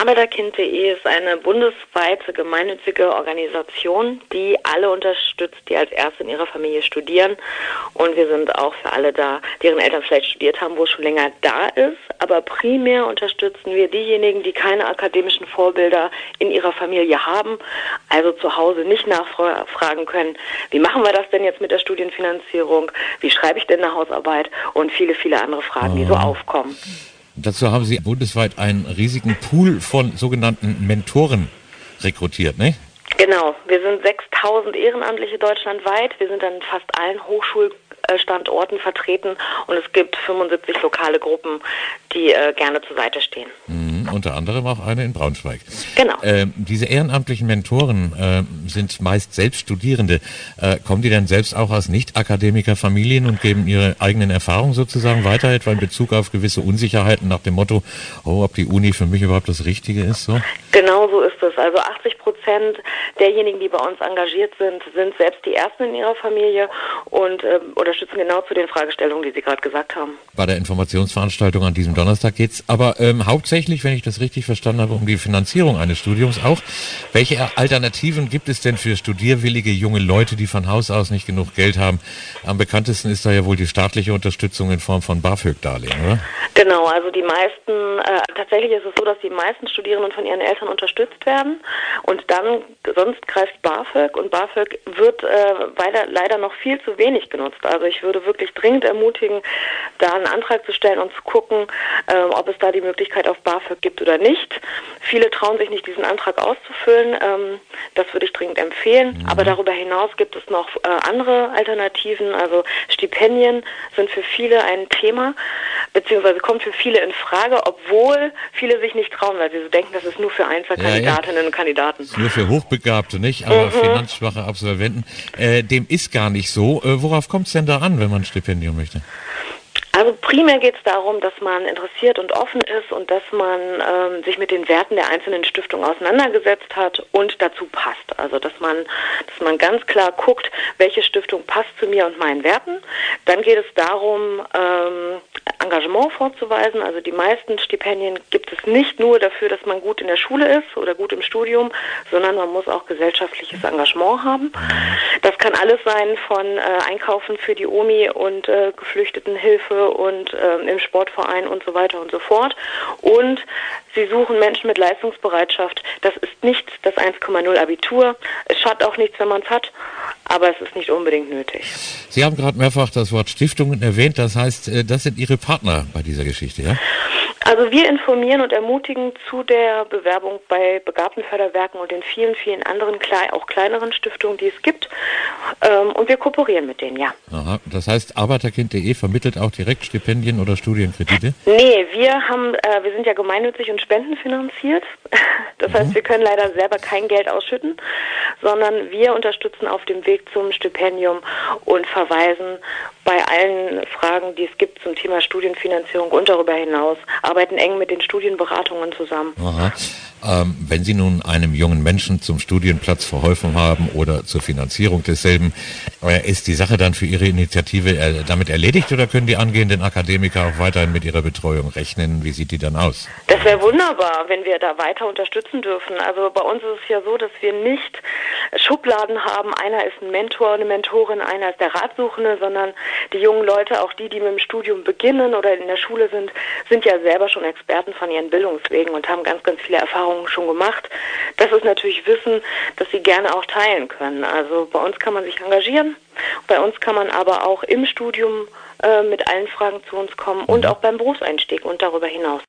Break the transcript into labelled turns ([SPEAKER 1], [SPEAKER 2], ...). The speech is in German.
[SPEAKER 1] Arbeiterkind.de ist eine bundesweite gemeinnützige Organisation, die alle unterstützt, die als Erste in ihrer Familie studieren. Und wir sind auch für alle da, deren Eltern vielleicht studiert haben, wo es schon länger da ist. Aber primär unterstützen wir diejenigen, die keine akademischen Vorbilder in ihrer Familie haben, also zu Hause nicht nachfragen können, wie machen wir das denn jetzt mit der Studienfinanzierung, wie schreibe ich denn eine Hausarbeit und viele, viele andere Fragen, die so ah. aufkommen.
[SPEAKER 2] Dazu haben Sie bundesweit einen riesigen Pool von sogenannten Mentoren rekrutiert, ne?
[SPEAKER 1] Genau, wir sind 6000 Ehrenamtliche deutschlandweit. Wir sind an fast allen Hochschulstandorten vertreten und es gibt 75 lokale Gruppen, die äh, gerne zur Seite stehen.
[SPEAKER 2] Mhm, unter anderem auch eine in Braunschweig.
[SPEAKER 1] Genau.
[SPEAKER 2] Äh, diese ehrenamtlichen Mentoren äh, sind meist selbst Studierende. Äh, kommen die denn selbst auch aus Nicht-Akademiker-Familien und geben ihre eigenen Erfahrungen sozusagen weiter, etwa in Bezug auf gewisse Unsicherheiten nach dem Motto, oh, ob die Uni für mich überhaupt das Richtige ist? So?
[SPEAKER 1] Genau so ist es. Also 80 Prozent derjenigen, die bei uns engagiert sind, sind selbst die Ersten in ihrer Familie und äh, unterstützen genau zu den Fragestellungen, die Sie gerade gesagt haben.
[SPEAKER 2] Bei der Informationsveranstaltung an diesem Donnerstag geht es aber ähm, hauptsächlich, wenn ich das richtig verstanden habe, um die Finanzierung eines Studiums auch. Welche Alternativen gibt es denn für studierwillige junge Leute, die von Haus aus nicht genug Geld haben? Am bekanntesten ist da ja wohl die staatliche Unterstützung in Form von BAföG-Darlehen, oder?
[SPEAKER 1] Genau, also die meisten, äh, tatsächlich ist es so, dass die meisten Studierenden von ihren Eltern unterstützt werden und dann sonst greift BAföG und BAföG wird äh, leider, leider noch viel zu wenig genutzt. Also ich würde wirklich dringend ermutigen, da einen Antrag zu stellen und zu gucken, äh, ob es da die Möglichkeit auf BAföG gibt oder nicht. Viele trauen sich nicht, diesen Antrag auszufüllen. Ähm, das würde ich dringend empfehlen. Mhm. Aber darüber hinaus gibt es noch äh, andere Alternativen. Also Stipendien sind für viele ein Thema, beziehungsweise kommt für viele in Frage, obwohl viele sich nicht trauen, weil sie so denken, das ist nur für Einzelkandidatinnen ja. und Kandidaten.
[SPEAKER 2] Nur für Hochbegabte, nicht? Aber mhm. finanzschwache Absolventen. Äh, dem ist gar nicht so. Äh, worauf kommt es denn da an, wenn man ein Stipendium möchte?
[SPEAKER 1] Also primär geht es darum, dass man interessiert und offen ist und dass man ähm, sich mit den Werten der einzelnen Stiftungen auseinandergesetzt hat und dazu passt. Also dass man, dass man ganz klar guckt, welche Stiftung passt zu mir und meinen Werten. Dann geht es darum, ähm, Engagement vorzuweisen. Also die meisten Stipendien gibt es nicht nur dafür, dass man gut in der Schule ist oder gut im Studium, sondern man muss auch gesellschaftliches Engagement haben. Das kann alles sein von äh, Einkaufen für die OMI und äh, Geflüchtetenhilfe und ähm, im Sportverein und so weiter und so fort. Und sie suchen Menschen mit Leistungsbereitschaft. Das ist nicht das 1,0 Abitur. Es schadet auch nichts, wenn man es hat, aber es ist nicht unbedingt nötig.
[SPEAKER 2] Sie haben gerade mehrfach das Wort Stiftungen erwähnt. Das heißt, äh, das sind Ihre Partner bei dieser Geschichte, ja?
[SPEAKER 1] Also wir informieren und ermutigen zu der Bewerbung bei Begabtenförderwerken und den vielen, vielen anderen, auch kleineren Stiftungen, die es gibt. Ähm, und wir kooperieren mit denen, ja.
[SPEAKER 2] Aha. Das heißt, Arbeiterkind.de vermittelt auch direkt Stipendien oder Studienkredite?
[SPEAKER 1] Nee, wir haben, äh, wir sind ja gemeinnützig und spendenfinanziert. Das heißt, mhm. wir können leider selber kein Geld ausschütten, sondern wir unterstützen auf dem Weg zum Stipendium und verweisen bei allen Fragen, die es gibt zum Thema Studienfinanzierung und darüber hinaus, arbeiten eng mit den Studienberatungen zusammen.
[SPEAKER 2] Aha. Ähm, wenn Sie nun einem jungen Menschen zum Studienplatz verholfen haben oder zur Finanzierung desselben, äh, ist die Sache dann für Ihre Initiative äh, damit erledigt oder können die angehenden Akademiker auch weiterhin mit ihrer Betreuung rechnen? Wie sieht die dann aus?
[SPEAKER 1] Das wäre wunderbar, wenn wir da weiter unterstützen dürfen. Also bei uns ist es ja so, dass wir nicht Schubladen haben. Einer ist ein Mentor, eine Mentorin, einer ist der Ratsuchende, sondern die jungen Leute, auch die, die mit dem Studium beginnen oder in der Schule sind, sind ja selber schon Experten von ihren Bildungswegen und haben ganz, ganz viele Erfahrungen schon gemacht. Das ist natürlich Wissen, das sie gerne auch teilen können. Also bei uns kann man sich engagieren. Bei uns kann man aber auch im Studium äh, mit allen Fragen zu uns kommen und mhm. auch beim Berufseinstieg und darüber hinaus.